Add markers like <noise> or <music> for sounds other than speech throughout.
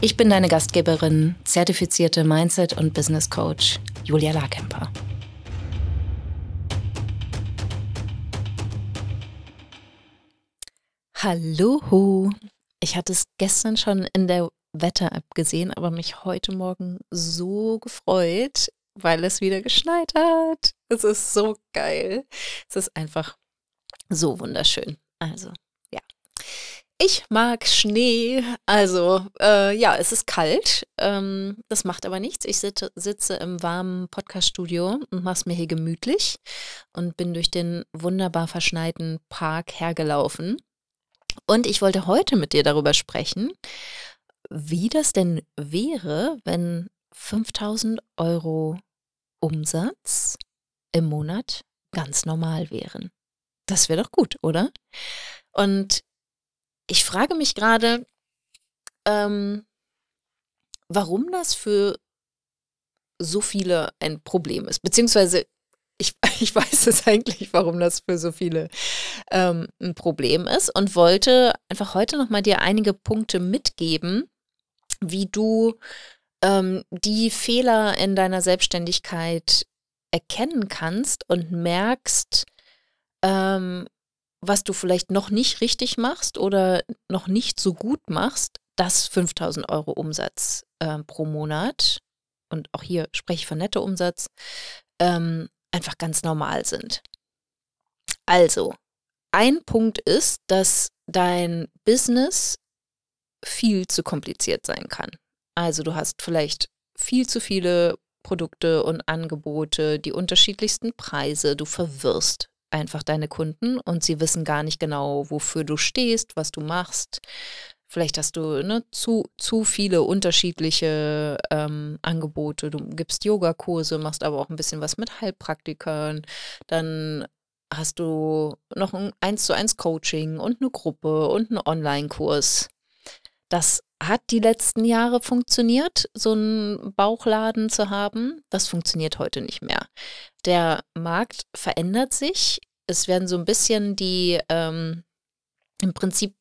Ich bin deine Gastgeberin, zertifizierte Mindset- und Business Coach Julia Larkemper. Hallo, ich hatte es gestern schon in der Wetter-App gesehen, aber mich heute Morgen so gefreut, weil es wieder geschneit hat. Es ist so geil. Es ist einfach so wunderschön. Also. Ich mag Schnee. Also, äh, ja, es ist kalt. Ähm, das macht aber nichts. Ich sitze, sitze im warmen Podcaststudio und mache es mir hier gemütlich und bin durch den wunderbar verschneiten Park hergelaufen. Und ich wollte heute mit dir darüber sprechen, wie das denn wäre, wenn 5000 Euro Umsatz im Monat ganz normal wären. Das wäre doch gut, oder? Und ich frage mich gerade, ähm, warum das für so viele ein Problem ist. Beziehungsweise ich, <laughs> ich weiß es eigentlich, warum das für so viele ähm, ein Problem ist und wollte einfach heute nochmal dir einige Punkte mitgeben, wie du ähm, die Fehler in deiner Selbstständigkeit erkennen kannst und merkst, ähm, was du vielleicht noch nicht richtig machst oder noch nicht so gut machst, dass 5000 Euro Umsatz äh, pro Monat, und auch hier spreche ich von Nettoumsatz, ähm, einfach ganz normal sind. Also, ein Punkt ist, dass dein Business viel zu kompliziert sein kann. Also du hast vielleicht viel zu viele Produkte und Angebote, die unterschiedlichsten Preise, du verwirrst einfach deine Kunden und sie wissen gar nicht genau, wofür du stehst, was du machst. Vielleicht hast du ne, zu, zu viele unterschiedliche ähm, Angebote. Du gibst Yogakurse, machst aber auch ein bisschen was mit Heilpraktikern. Dann hast du noch ein 1 zu 1 Coaching und eine Gruppe und einen Online-Kurs. Das hat die letzten Jahre funktioniert, so einen Bauchladen zu haben. Das funktioniert heute nicht mehr. Der Markt verändert sich. Es werden so ein bisschen die, ähm, im Prinzip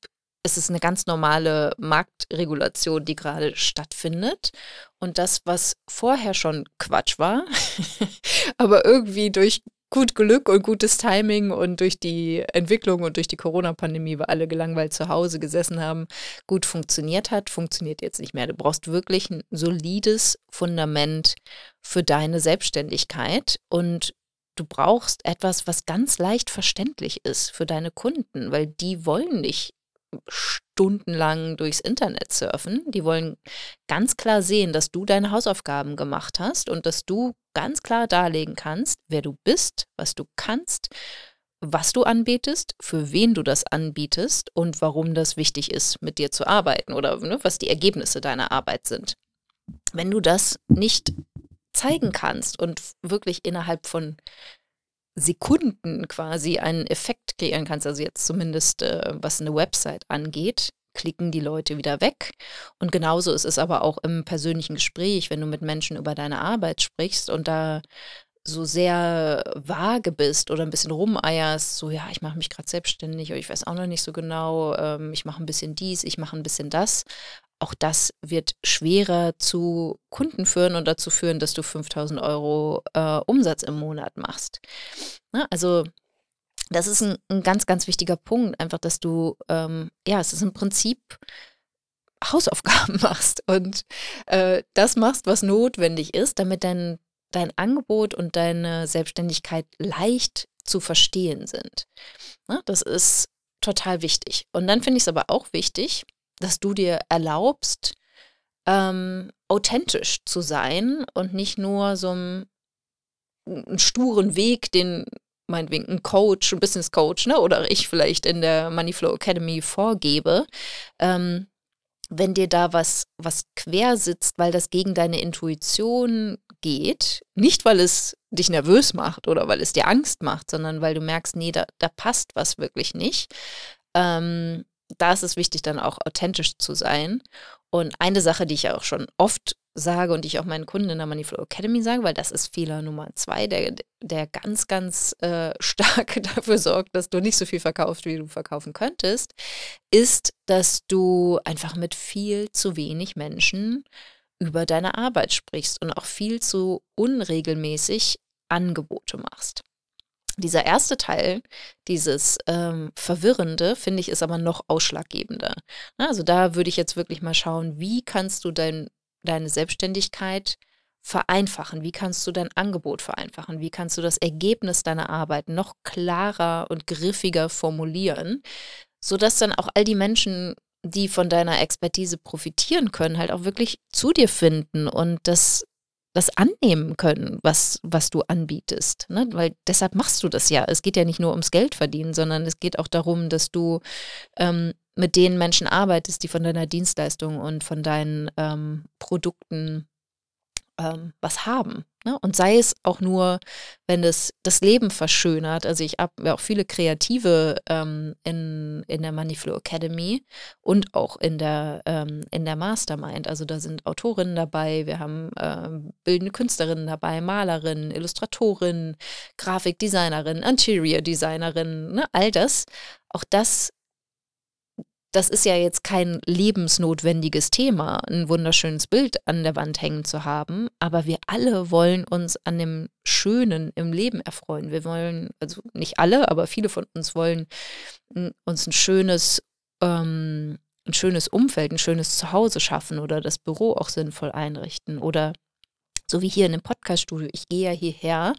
ist es eine ganz normale Marktregulation, die gerade stattfindet. Und das, was vorher schon Quatsch war, <laughs> aber irgendwie durch gut Glück und gutes Timing und durch die Entwicklung und durch die Corona-Pandemie, weil alle gelangweilt zu Hause gesessen haben, gut funktioniert hat, funktioniert jetzt nicht mehr. Du brauchst wirklich ein solides Fundament für deine Selbstständigkeit und du brauchst etwas, was ganz leicht verständlich ist für deine Kunden, weil die wollen nicht stundenlang durchs Internet surfen. Die wollen ganz klar sehen, dass du deine Hausaufgaben gemacht hast und dass du ganz klar darlegen kannst, wer du bist, was du kannst, was du anbietest, für wen du das anbietest und warum das wichtig ist, mit dir zu arbeiten oder ne, was die Ergebnisse deiner Arbeit sind. Wenn du das nicht zeigen kannst und wirklich innerhalb von Sekunden quasi einen Effekt kreieren kannst, also jetzt zumindest äh, was eine Website angeht, klicken die Leute wieder weg. Und genauso ist es aber auch im persönlichen Gespräch, wenn du mit Menschen über deine Arbeit sprichst und da so sehr vage bist oder ein bisschen rumeierst, so ja, ich mache mich gerade selbstständig oder ich weiß auch noch nicht so genau, ähm, ich mache ein bisschen dies, ich mache ein bisschen das. Auch das wird schwerer zu Kunden führen und dazu führen, dass du 5000 Euro äh, Umsatz im Monat machst. Na, also das ist ein, ein, ganz, ganz wichtiger Punkt, einfach, dass du, ähm, ja, es ist im Prinzip Hausaufgaben <laughs> machst und äh, das machst, was notwendig ist, damit dein, dein Angebot und deine Selbstständigkeit leicht zu verstehen sind. Na, das ist total wichtig. Und dann finde ich es aber auch wichtig, dass du dir erlaubst, ähm, authentisch zu sein und nicht nur so einen, sturen Weg, den meinetwegen ein Coach, ein Business Coach, ne, oder ich vielleicht in der Moneyflow Academy vorgebe, ähm, wenn dir da was, was quer sitzt, weil das gegen deine Intuition geht, nicht weil es dich nervös macht oder weil es dir Angst macht, sondern weil du merkst, nee, da, da passt was wirklich nicht, ähm, da ist es wichtig, dann auch authentisch zu sein. Und eine Sache, die ich auch schon oft sage und die ich auch meinen Kunden in der Moneyflow Academy sage, weil das ist Fehler Nummer zwei, der, der ganz, ganz äh, <laughs> stark dafür sorgt, dass du nicht so viel verkaufst, wie du verkaufen könntest, ist, dass du einfach mit viel zu wenig Menschen über deine Arbeit sprichst und auch viel zu unregelmäßig Angebote machst. Dieser erste Teil, dieses ähm, Verwirrende, finde ich, ist aber noch ausschlaggebender. Also da würde ich jetzt wirklich mal schauen, wie kannst du dein, deine Selbstständigkeit vereinfachen? Wie kannst du dein Angebot vereinfachen? Wie kannst du das Ergebnis deiner Arbeit noch klarer und griffiger formulieren, sodass dann auch all die Menschen, die von deiner Expertise profitieren können, halt auch wirklich zu dir finden und das das annehmen können, was, was du anbietest. Ne? Weil deshalb machst du das ja. Es geht ja nicht nur ums Geld verdienen, sondern es geht auch darum, dass du ähm, mit den Menschen arbeitest, die von deiner Dienstleistung und von deinen ähm, Produkten ähm, was haben. Ne? Und sei es auch nur, wenn es das Leben verschönert. Also ich habe ja auch viele Kreative ähm, in, in der Moneyflow Academy und auch in der, ähm, in der Mastermind. Also da sind Autorinnen dabei, wir haben ähm, bildende Künstlerinnen dabei, Malerinnen, Illustratorinnen, Grafikdesignerinnen, Interior Designerinnen, ne? all das. Auch das das ist ja jetzt kein lebensnotwendiges Thema, ein wunderschönes Bild an der Wand hängen zu haben, aber wir alle wollen uns an dem Schönen im Leben erfreuen. Wir wollen, also nicht alle, aber viele von uns wollen uns ein schönes, ähm, ein schönes Umfeld, ein schönes Zuhause schaffen oder das Büro auch sinnvoll einrichten oder so wie hier in dem Podcaststudio. Ich gehe ja hierher,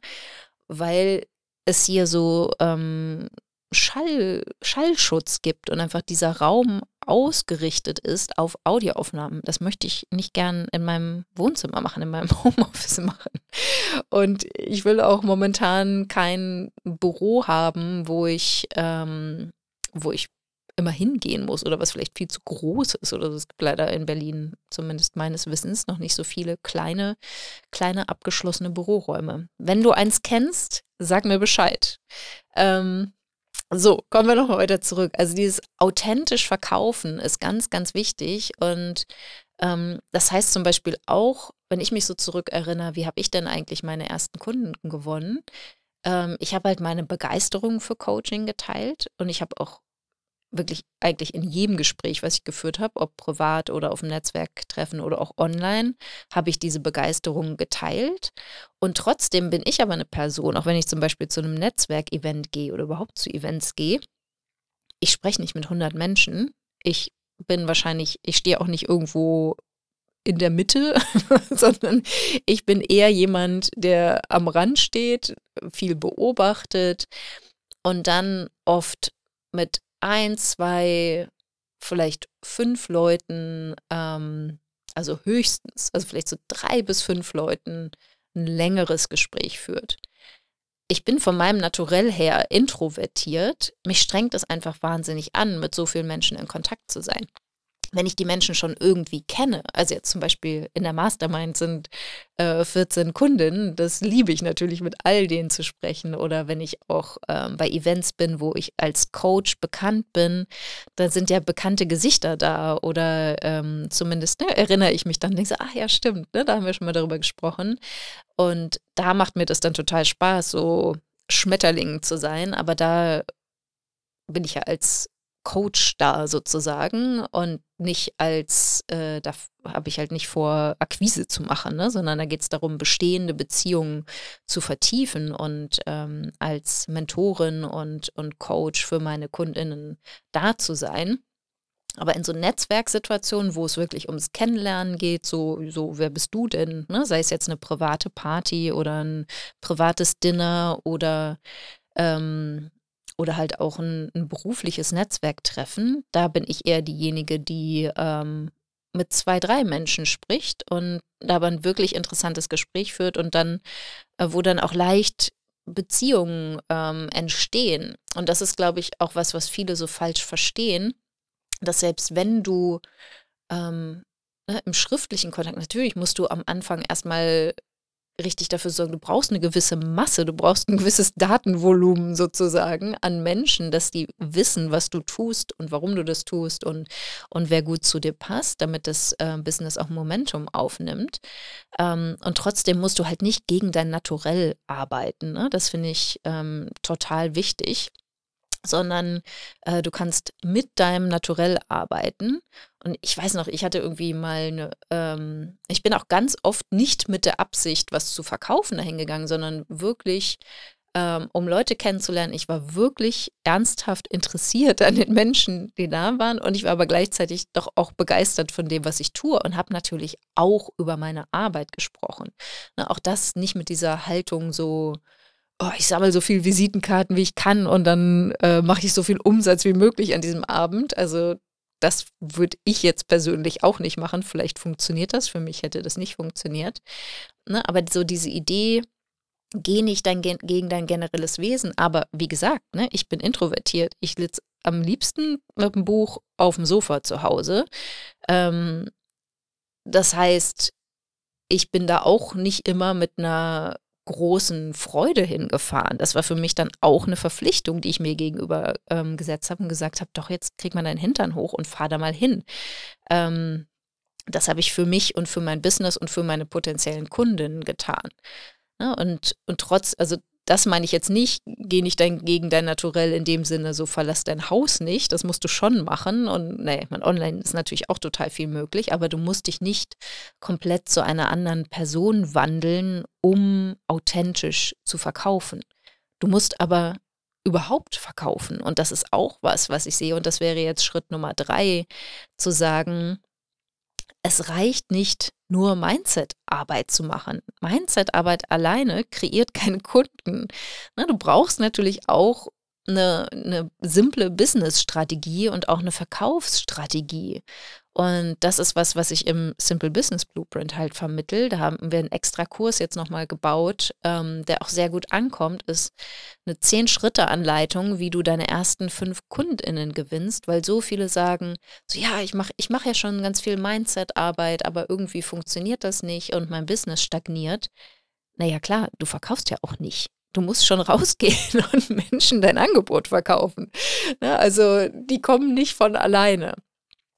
weil es hier so ähm, Schall, Schallschutz gibt und einfach dieser Raum ausgerichtet ist auf Audioaufnahmen. Das möchte ich nicht gern in meinem Wohnzimmer machen, in meinem <laughs> Homeoffice machen. Und ich will auch momentan kein Büro haben, wo ich, ähm, wo ich immer hingehen muss oder was vielleicht viel zu groß ist oder es gibt leider in Berlin zumindest meines Wissens noch nicht so viele kleine kleine abgeschlossene Büroräume. Wenn du eins kennst, sag mir Bescheid. Ähm, so, kommen wir nochmal weiter zurück. Also dieses authentisch verkaufen ist ganz, ganz wichtig. Und ähm, das heißt zum Beispiel auch, wenn ich mich so zurückerinnere, wie habe ich denn eigentlich meine ersten Kunden gewonnen? Ähm, ich habe halt meine Begeisterung für Coaching geteilt und ich habe auch wirklich eigentlich in jedem Gespräch, was ich geführt habe, ob privat oder auf dem Netzwerktreffen oder auch online, habe ich diese Begeisterung geteilt. Und trotzdem bin ich aber eine Person, auch wenn ich zum Beispiel zu einem Netzwerkevent gehe oder überhaupt zu Events gehe, ich spreche nicht mit 100 Menschen. Ich bin wahrscheinlich, ich stehe auch nicht irgendwo in der Mitte, <laughs> sondern ich bin eher jemand, der am Rand steht, viel beobachtet und dann oft mit ein, zwei, vielleicht fünf Leuten, ähm, also höchstens, also vielleicht so drei bis fünf Leuten ein längeres Gespräch führt. Ich bin von meinem Naturell her introvertiert. Mich strengt es einfach wahnsinnig an, mit so vielen Menschen in Kontakt zu sein wenn ich die Menschen schon irgendwie kenne, also jetzt zum Beispiel in der Mastermind sind äh, 14 Kunden, das liebe ich natürlich mit all denen zu sprechen. Oder wenn ich auch ähm, bei Events bin, wo ich als Coach bekannt bin, da sind ja bekannte Gesichter da. Oder ähm, zumindest ne, erinnere ich mich dann, denke so, ach ja, stimmt, ne, da haben wir schon mal darüber gesprochen. Und da macht mir das dann total Spaß, so Schmetterling zu sein. Aber da bin ich ja als Coach da sozusagen und nicht als, äh, da habe ich halt nicht vor, Akquise zu machen, ne? sondern da geht es darum, bestehende Beziehungen zu vertiefen und ähm, als Mentorin und, und Coach für meine Kundinnen da zu sein. Aber in so Netzwerksituationen, wo es wirklich ums Kennenlernen geht, so, so wer bist du denn? Ne? Sei es jetzt eine private Party oder ein privates Dinner oder ähm, oder halt auch ein, ein berufliches Netzwerktreffen. Da bin ich eher diejenige, die ähm, mit zwei, drei Menschen spricht und dabei ein wirklich interessantes Gespräch führt und dann, äh, wo dann auch leicht Beziehungen ähm, entstehen. Und das ist, glaube ich, auch was, was viele so falsch verstehen, dass selbst wenn du ähm, ne, im schriftlichen Kontakt, natürlich musst du am Anfang erstmal richtig dafür sorgen, du brauchst eine gewisse Masse, du brauchst ein gewisses Datenvolumen sozusagen an Menschen, dass die wissen, was du tust und warum du das tust und, und wer gut zu dir passt, damit das äh, Business auch Momentum aufnimmt. Ähm, und trotzdem musst du halt nicht gegen dein Naturell arbeiten. Ne? Das finde ich ähm, total wichtig sondern äh, du kannst mit deinem Naturell arbeiten. Und ich weiß noch, ich hatte irgendwie mal eine, ähm, ich bin auch ganz oft nicht mit der Absicht, was zu verkaufen dahin gegangen, sondern wirklich, ähm, um Leute kennenzulernen. Ich war wirklich ernsthaft interessiert an den Menschen, die da waren. Und ich war aber gleichzeitig doch auch begeistert von dem, was ich tue und habe natürlich auch über meine Arbeit gesprochen. Na, auch das nicht mit dieser Haltung so, oh, ich sammle so viele Visitenkarten, wie ich kann und dann äh, mache ich so viel Umsatz wie möglich an diesem Abend. Also das würde ich jetzt persönlich auch nicht machen. Vielleicht funktioniert das. Für mich hätte das nicht funktioniert. Ne? Aber so diese Idee, geh nicht dein, gegen dein generelles Wesen. Aber wie gesagt, ne, ich bin introvertiert. Ich sitze am liebsten mit dem Buch auf dem Sofa zu Hause. Ähm, das heißt, ich bin da auch nicht immer mit einer großen Freude hingefahren. Das war für mich dann auch eine Verpflichtung, die ich mir gegenüber ähm, gesetzt habe und gesagt habe, doch jetzt krieg mal deinen Hintern hoch und fahr da mal hin. Ähm, das habe ich für mich und für mein Business und für meine potenziellen Kundinnen getan. Ja, ne, und, und trotz, also das meine ich jetzt nicht, geh nicht dein, gegen dein Naturell in dem Sinne, so verlass dein Haus nicht. Das musst du schon machen. Und nee, man, online ist natürlich auch total viel möglich, aber du musst dich nicht komplett zu einer anderen Person wandeln, um authentisch zu verkaufen. Du musst aber überhaupt verkaufen. Und das ist auch was, was ich sehe. Und das wäre jetzt Schritt Nummer drei, zu sagen, es reicht nicht, nur Mindset-Arbeit zu machen. Mindset-Arbeit alleine kreiert <laughs> keine Kunden. Na, du brauchst natürlich auch eine, eine simple Business-Strategie und auch eine Verkaufsstrategie. Und das ist was, was ich im Simple Business Blueprint halt vermittel. Da haben wir einen extra Kurs jetzt nochmal gebaut, ähm, der auch sehr gut ankommt, ist eine Zehn-Schritte-Anleitung, wie du deine ersten fünf KundInnen gewinnst, weil so viele sagen, so ja, ich mache ich mach ja schon ganz viel Mindset-Arbeit, aber irgendwie funktioniert das nicht und mein Business stagniert. Naja, klar, du verkaufst ja auch nicht du musst schon <laughs> rausgehen und Menschen dein Angebot verkaufen. Ne, also die kommen nicht von alleine.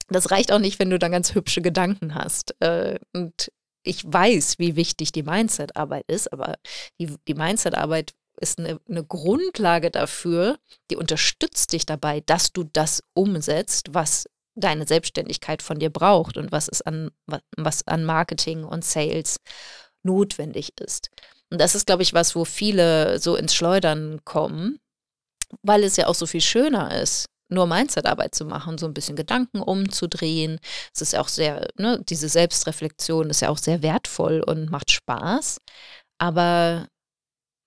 Das reicht auch nicht, wenn du dann ganz hübsche Gedanken hast. Äh, und ich weiß, wie wichtig die Mindset-Arbeit ist, aber die, die Mindset-Arbeit ist eine, eine, Grundlage dafür, die unterstützt dich dabei, dass du das umsetzt, was deine Selbstständigkeit von dir braucht und was es an, was an Marketing und Sales notwendig ist. Und das ist, glaube ich, was, wo viele so ins Schleudern kommen, weil es ja auch so viel schöner ist, nur Mindset-Arbeit zu machen, so ein bisschen Gedanken umzudrehen. Es ist auch sehr, ne, diese Selbstreflexion ist ja auch sehr wertvoll und macht Spaß. Aber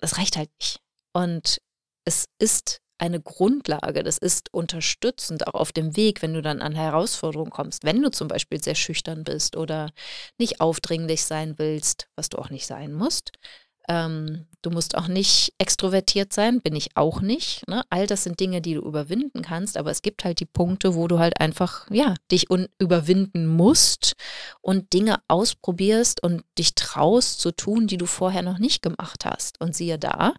es reicht halt nicht. Und es ist eine Grundlage, das ist unterstützend auch auf dem Weg, wenn du dann an Herausforderungen kommst. Wenn du zum Beispiel sehr schüchtern bist oder nicht aufdringlich sein willst, was du auch nicht sein musst, ähm, du musst auch nicht extrovertiert sein, bin ich auch nicht. Ne? All das sind Dinge, die du überwinden kannst, aber es gibt halt die Punkte, wo du halt einfach, ja, dich überwinden musst und Dinge ausprobierst und dich traust zu tun, die du vorher noch nicht gemacht hast. Und siehe da,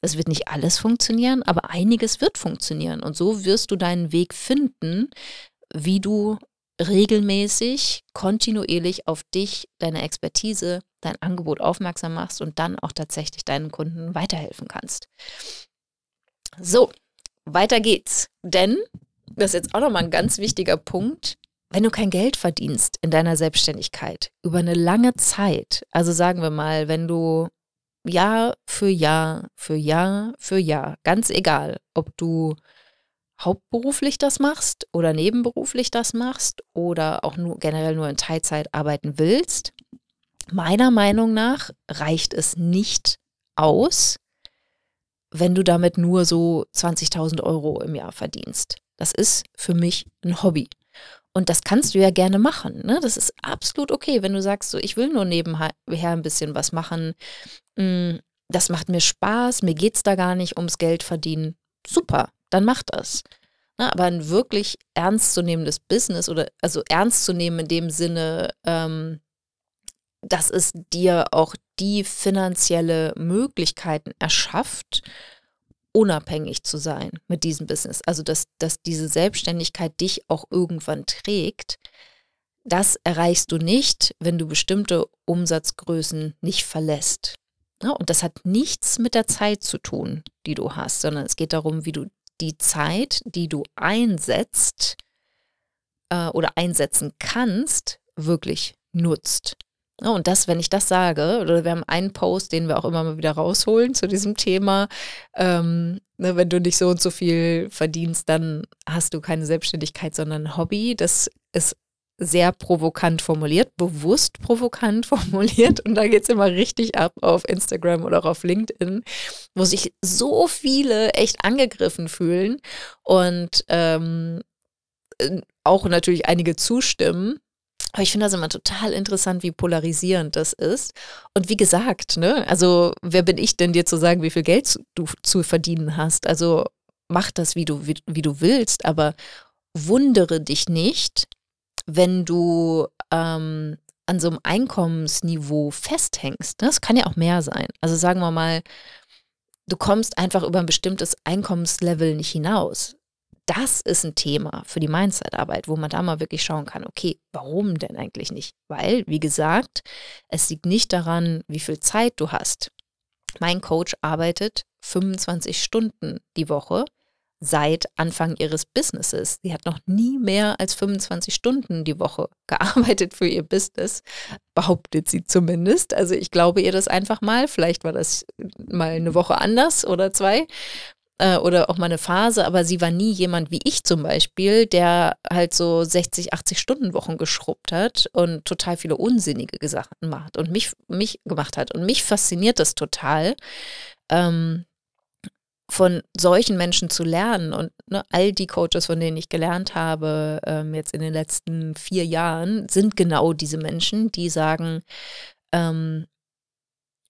das wird nicht alles funktionieren, aber einiges wird funktionieren. Und so wirst du deinen Weg finden, wie du regelmäßig, kontinuierlich auf dich, deine Expertise, dein Angebot aufmerksam machst und dann auch tatsächlich deinen Kunden weiterhelfen kannst. So, weiter geht's. Denn, das ist jetzt auch nochmal ein ganz wichtiger Punkt, wenn du kein Geld verdienst in deiner Selbstständigkeit über eine lange Zeit, also sagen wir mal, wenn du Jahr für Jahr für Jahr für Jahr, ganz egal, ob du hauptberuflich das machst oder nebenberuflich das machst oder auch nur generell nur in Teilzeit arbeiten willst, meiner Meinung nach reicht es nicht aus, wenn du damit nur so 20.000 Euro im Jahr verdienst. Das ist für mich ein Hobby. Und das kannst du ja gerne machen. Ne? Das ist absolut okay, wenn du sagst, so, ich will nur nebenher ein bisschen was machen. Mm, das macht mir Spaß, mir geht es da gar nicht ums Geld verdienen. Super, dann mach das. Na, aber ein wirklich ernstzunehmendes Business oder also ernst zu nehmen in dem Sinne, ähm, dass es dir auch die finanzielle Möglichkeiten erschafft, unabhängig zu sein mit diesem Business. Also dass, dass diese Selbstständigkeit dich auch irgendwann trägt. Das erreichst du nicht, wenn du bestimmte Umsatzgrößen nicht verlässt. Und das hat nichts mit der Zeit zu tun, die du hast, sondern es geht darum, wie du die Zeit, die du einsetzt äh, oder einsetzen kannst, wirklich nutzt. Ja, und das, wenn ich das sage, oder wir haben einen Post, den wir auch immer mal wieder rausholen zu diesem Thema, ähm, ne, wenn du nicht so und so viel verdienst, dann hast du keine Selbstständigkeit, sondern ein Hobby. Das ist sehr provokant formuliert, bewusst provokant <laughs> formuliert. Und da geht es immer richtig ab auf Instagram oder auch auf LinkedIn, wo sich so viele echt angegriffen fühlen und ähm, äh, auch natürlich einige zustimmen. Aber ich finde das immer total interessant, wie polarisierend das ist. Und wie gesagt, ne, also wer bin ich denn dir zu sagen, wie viel Geld du zu verdienen hast? Also mach das, wie du, wie, wie du willst, aber wundere dich nicht, wenn du ähm, an so einem Einkommensniveau festhängst. Das kann ja auch mehr sein. Also sagen wir mal, du kommst einfach über ein bestimmtes Einkommenslevel nicht hinaus. Das ist ein Thema für die Mindset-Arbeit, wo man da mal wirklich schauen kann, okay, warum denn eigentlich nicht? Weil, wie gesagt, es liegt nicht daran, wie viel Zeit du hast. Mein Coach arbeitet 25 Stunden die Woche seit Anfang ihres Businesses. Sie hat noch nie mehr als 25 Stunden die Woche <laughs> gearbeitet für ihr Business, behauptet sie zumindest. Also ich glaube ihr das einfach mal. Vielleicht war das mal eine Woche anders oder zwei äh, oder auch mal eine Phase, aber sie war nie jemand wie ich zum Beispiel, der halt so 60, 80 Stunden Wochen geschrubbt hat und total viele unsinnige Sachen macht und mich, mich gemacht hat. Und mich fasziniert das total. Ähm, von solchen Menschen zu lernen und ne, all die Coaches, von denen ich gelernt habe, ähm, jetzt in den letzten vier Jahren, sind genau diese Menschen, die sagen, ähm,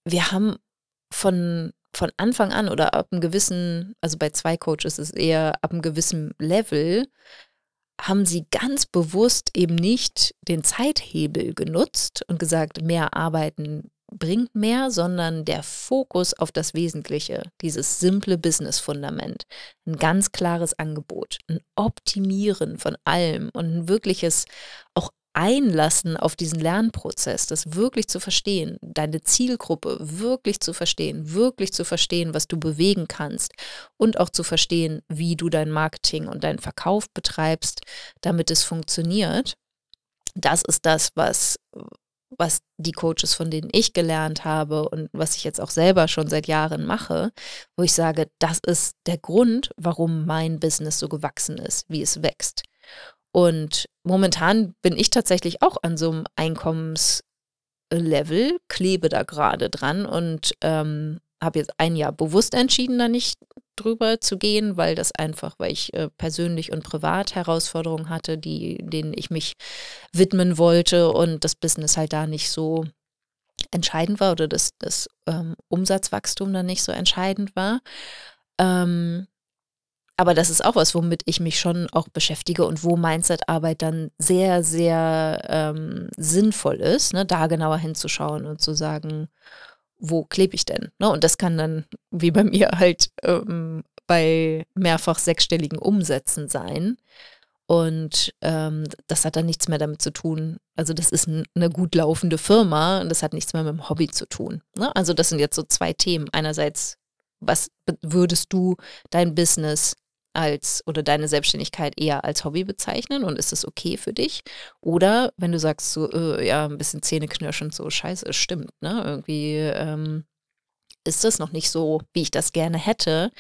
wir haben von, von Anfang an oder ab einem gewissen, also bei zwei Coaches ist es eher ab einem gewissen Level, haben sie ganz bewusst eben nicht den Zeithebel genutzt und gesagt, mehr arbeiten bringt mehr, sondern der Fokus auf das Wesentliche, dieses simple Business-Fundament, ein ganz klares Angebot, ein Optimieren von allem und ein wirkliches auch Einlassen auf diesen Lernprozess, das wirklich zu verstehen, deine Zielgruppe wirklich zu verstehen, wirklich zu verstehen, was du bewegen kannst und auch zu verstehen, wie du dein Marketing und deinen Verkauf betreibst, damit es funktioniert. Das ist das, was, was die Coaches, von denen ich gelernt habe und was ich jetzt auch selber schon seit Jahren mache, wo ich sage, das ist der Grund, warum mein Business so gewachsen ist, wie es wächst. Und momentan bin ich tatsächlich auch an so einem Einkommenslevel, klebe da gerade dran und ähm, habe jetzt ein Jahr bewusst entschieden, da nicht drüber zu gehen, weil das einfach, weil ich äh, persönlich und privat Herausforderungen hatte, die, denen ich mich widmen wollte und das Business halt da nicht so entscheidend war oder das, das ähm, Umsatzwachstum da nicht so entscheidend war. Ähm, aber das ist auch was, womit ich mich schon auch beschäftige und wo Mindset-Arbeit dann sehr, sehr ähm, sinnvoll ist, ne, da genauer hinzuschauen und zu sagen, wo klebe ich denn? Ne? Und das kann dann, wie bei mir, halt ähm, bei mehrfach sechsstelligen Umsätzen sein. Und ähm, das hat dann nichts mehr damit zu tun. Also das ist eine gut laufende Firma und das hat nichts mehr mit dem Hobby zu tun. Ne? Also das sind jetzt so zwei Themen. Einerseits, was würdest du dein Business als oder deine Selbstständigkeit eher als Hobby bezeichnen und ist es okay für dich? Oder wenn du sagst so, äh, ja, ein bisschen Zähneknirschend, so scheiße, es stimmt, ne? Irgendwie ähm, ist das noch nicht so, wie ich das gerne hätte.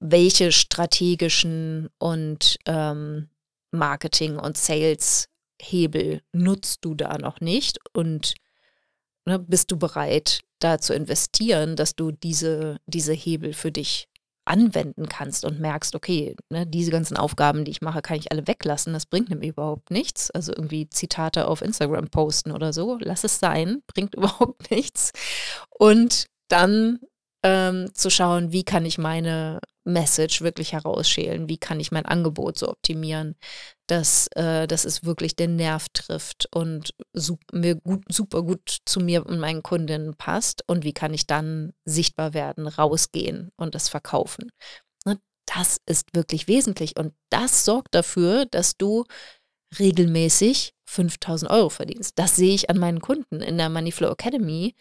Welche strategischen und ähm, Marketing- und Sales-Hebel nutzt du da noch nicht? Und ne, bist du bereit, da zu investieren, dass du diese, diese Hebel für dich anwenden kannst und merkst, okay, ne, diese ganzen Aufgaben, die ich mache, kann ich alle weglassen. Das bringt nämlich überhaupt nichts. Also irgendwie Zitate auf Instagram posten oder so, lass es sein, bringt <laughs> überhaupt nichts. Und dann ähm, zu schauen, wie kann ich meine, Message wirklich herausschälen. Wie kann ich mein Angebot so optimieren, dass, äh, dass es wirklich den Nerv trifft und su mir gut, super gut zu mir und meinen Kundinnen passt? Und wie kann ich dann sichtbar werden, rausgehen und das verkaufen? Ne? Das ist wirklich wesentlich und das sorgt dafür, dass du regelmäßig 5000 Euro verdienst. Das sehe ich an meinen Kunden in der Moneyflow Academy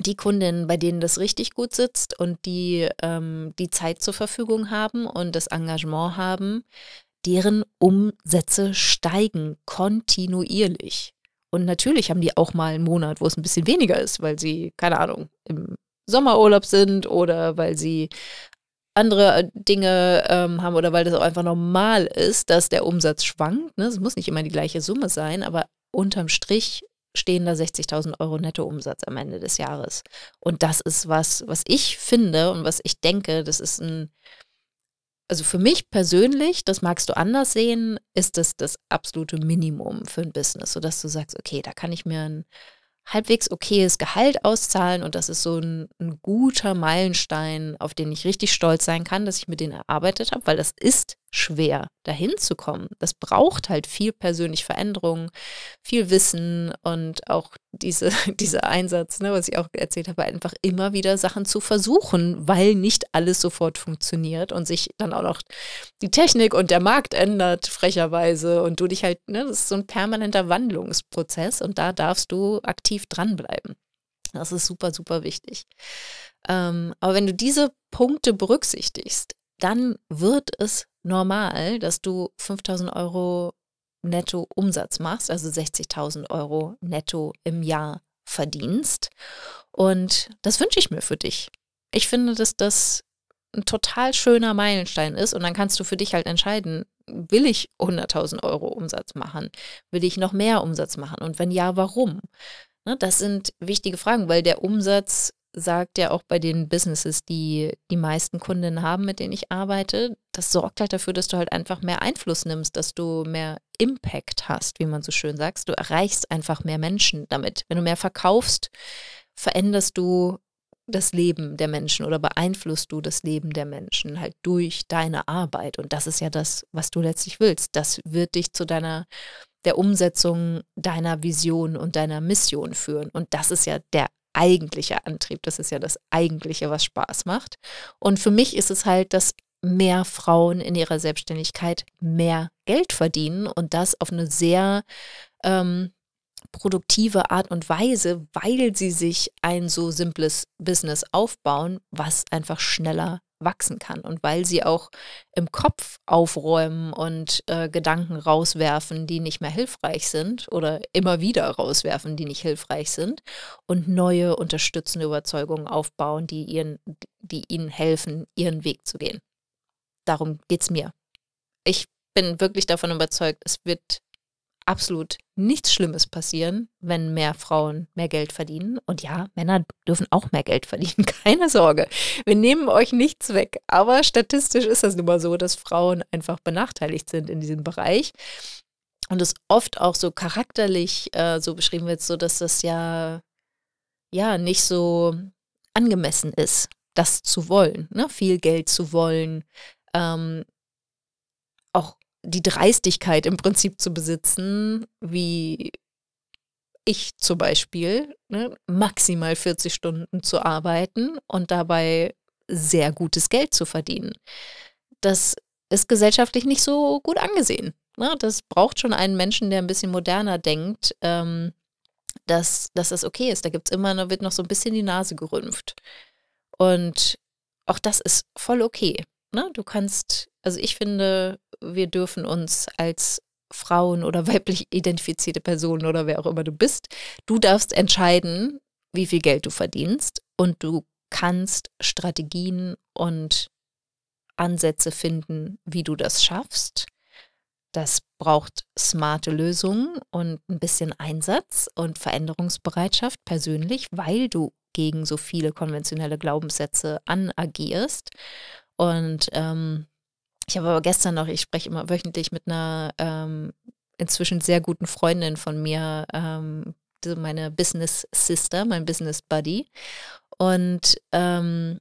die Kundinnen, bei denen das richtig gut sitzt und die ähm, die Zeit zur Verfügung haben und das Engagement haben, deren Umsätze steigen kontinuierlich. Und natürlich haben die auch mal einen Monat, wo es ein bisschen weniger ist, weil sie, keine Ahnung, im Sommerurlaub sind oder weil sie andere Dinge ähm, haben oder weil das auch einfach normal ist, dass der Umsatz schwankt. Ne? Es muss nicht immer die gleiche Summe sein, aber unterm Strich stehen da 60.000 Euro Nettoumsatz am Ende des Jahres. Und das ist was, was ich finde und was ich denke, das ist ein, also für mich persönlich, das magst du anders sehen, ist das das absolute Minimum für ein Business, sodass du sagst, okay, da kann ich mir ein halbwegs okayes Gehalt auszahlen und das ist so ein, ein, guter Meilenstein, auf den ich richtig stolz sein kann, dass ich mit denen erarbeitet habe, weil das ist schwer, dahin zu kommen. Das braucht halt viel persönliche Veränderung, viel Wissen und auch diese, <laughs> dieser Einsatz, ne, was ich auch erzählt habe, einfach immer wieder Sachen zu versuchen, weil nicht alles sofort funktioniert und sich dann auch noch die Technik und der Markt ändert, frecherweise, und du dich halt, ne, das ist so ein permanenter Wandlungsprozess und da darfst du aktiv dranbleiben. Das ist super, super wichtig. Ähm, aber wenn du diese Punkte berücksichtigst, dann wird es normal, dass du 5000 Euro netto Umsatz machst, also 60.000 Euro netto im Jahr verdienst. Und das wünsche ich mir für dich. Ich finde, dass das ein total schöner Meilenstein ist und dann kannst du für dich halt entscheiden, will ich 100.000 Euro Umsatz machen? Will ich noch mehr Umsatz machen? Und wenn ja, warum? Ne, das sind wichtige Fragen, weil der Umsatz sagt ja auch bei den Businesses, die die meisten Kundinnen haben, mit denen ich arbeite, das sorgt halt dafür, dass du halt einfach mehr Einfluss nimmst, dass du mehr Impact hast, wie man so schön sagt. Du erreichst einfach mehr Menschen damit. Wenn du mehr verkaufst, veränderst du das Leben der Menschen oder beeinflusst du das Leben der Menschen halt durch deine Arbeit. Und das ist ja das, was du letztlich willst. Das wird dich zu deiner der Umsetzung deiner Vision und deiner Mission führen. Und das ist ja der eigentliche Antrieb. Das ist ja das eigentliche, was Spaß macht. Und für mich ist es halt, dass mehr Frauen in ihrer Selbstständigkeit mehr Geld verdienen und das auf eine sehr ähm, produktive Art und Weise, weil sie sich ein so simples Business aufbauen, was einfach schneller wachsen kann und weil sie auch im Kopf aufräumen und äh, Gedanken rauswerfen, die nicht mehr hilfreich sind oder immer wieder rauswerfen, die nicht hilfreich sind und neue unterstützende Überzeugungen aufbauen, die, ihren, die ihnen helfen, ihren Weg zu gehen. Darum geht es mir. Ich bin wirklich davon überzeugt, es wird absolut nichts Schlimmes passieren, wenn mehr Frauen mehr Geld verdienen. Und ja, Männer dürfen auch mehr Geld verdienen, <laughs> keine Sorge. Wir nehmen euch nichts weg. Aber statistisch ist das nun mal so, dass Frauen einfach benachteiligt sind in diesem Bereich. Und es oft auch so charakterlich äh, so beschrieben wird, so dass das ja, ja nicht so angemessen ist, das zu wollen, ne? viel Geld zu wollen, ähm, auch die Dreistigkeit im Prinzip zu besitzen, wie ich zum Beispiel, ne, maximal 40 Stunden zu arbeiten und dabei sehr gutes Geld zu verdienen. Das ist gesellschaftlich nicht so gut angesehen. Ne? Das braucht schon einen Menschen, der ein bisschen moderner denkt, ähm, dass, dass das okay ist. Da gibt es immer, da wird noch so ein bisschen die Nase gerümpft. Und auch das ist voll okay. Ne? Du kannst, also ich finde, wir dürfen uns als Frauen oder <laughs> weiblich identifizierte Personen oder wer auch immer du bist, du darfst entscheiden, wie viel Geld du verdienst und du kannst Strategien und Ansätze finden, wie du das schaffst. Das braucht smarte Lösungen und ein bisschen Einsatz und Veränderungsbereitschaft persönlich, weil du gegen so viele konventionelle Glaubenssätze anagierst. Und ähm, ich habe aber gestern noch, ich spreche immer wöchentlich mit einer ähm, inzwischen sehr guten Freundin von mir, ähm, meine Business Sister, mein Business Buddy. Und ähm,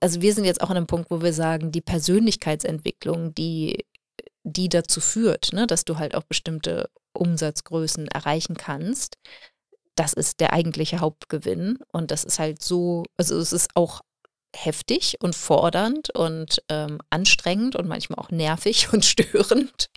also wir sind jetzt auch an einem Punkt, wo wir sagen, die Persönlichkeitsentwicklung, die, die dazu führt, ne, dass du halt auch bestimmte Umsatzgrößen erreichen kannst, das ist der eigentliche Hauptgewinn. Und das ist halt so, also es ist auch heftig und fordernd und ähm, anstrengend und manchmal auch nervig <laughs> und störend.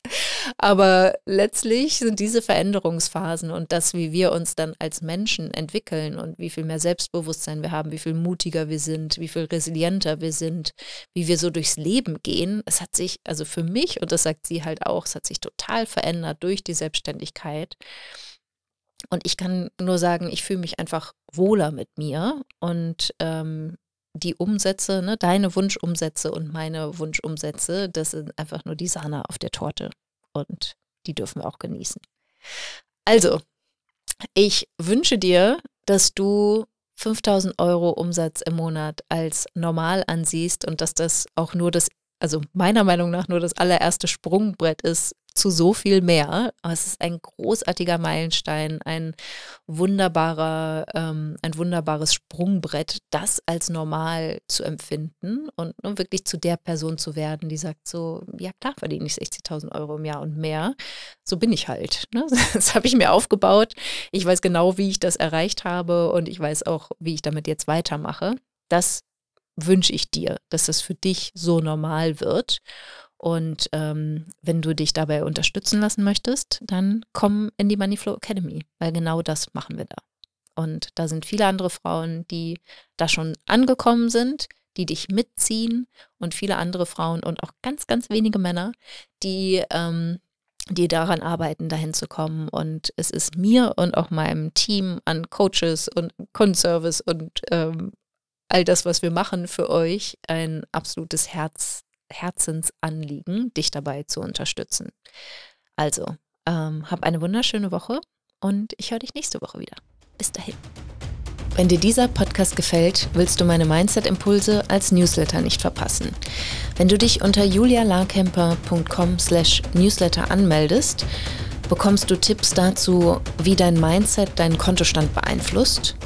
Aber letztlich sind diese Veränderungsphasen und das, wie wir uns dann als Menschen entwickeln und wie viel mehr Selbstbewusstsein wir haben, wie viel mutiger wir sind, wie viel resilienter wir sind, wie wir so durchs Leben gehen, es hat sich, also für mich, und das sagt sie halt auch, es hat sich total verändert durch die Selbstständigkeit. Und ich kann nur sagen, ich fühle mich einfach wohler mit mir und ähm, die Umsätze, ne, deine Wunschumsätze und meine Wunschumsätze, das sind einfach nur die Sahne auf der Torte und die dürfen wir auch genießen. Also, ich wünsche dir, dass du 5000 Euro Umsatz im Monat als normal ansiehst und dass das auch nur das, also meiner Meinung nach nur das allererste Sprungbrett ist zu so viel mehr. es ist ein großartiger Meilenstein, ein wunderbarer, ähm, ein wunderbares Sprungbrett, das als normal zu empfinden und um wirklich zu der Person zu werden, die sagt so, ja klar verdiene ich 60.000 Euro im Jahr und mehr. So bin ich halt. Ne? <laughs> Das habe ich mir aufgebaut. Ich weiß genau, wie ich das erreicht habe und ich weiß auch, wie ich damit jetzt weitermache. Das wünsche ich dir, dass es für dich so normal wird. Und ähm, wenn du dich dabei unterstützen lassen möchtest, dann komm in die Moneyflow Academy, weil genau das machen wir da. Und da sind viele andere Frauen, die da schon angekommen sind, die dich mitziehen und viele andere Frauen und auch ganz, ganz wenige Männer, die, ähm, die daran arbeiten, dahin zu kommen. Und es ist mir und auch meinem Team an Coaches und Kundenservice und ähm, all das, was wir machen für euch, ein absolutes Herz, Herzensanliegen, dich dabei zu unterstützen. Also, ähm, hab eine wunderschöne Woche und ich höre dich nächste Woche wieder. Bis dahin. Wenn dir dieser Podcast gefällt, willst du meine Mindset-Impulse als Newsletter nicht verpassen. Wenn du dich unter julialarkemper.com slash newsletter anmeldest, bekommst du Tipps dazu, wie dein Mindset deinen Kontostand beeinflusst –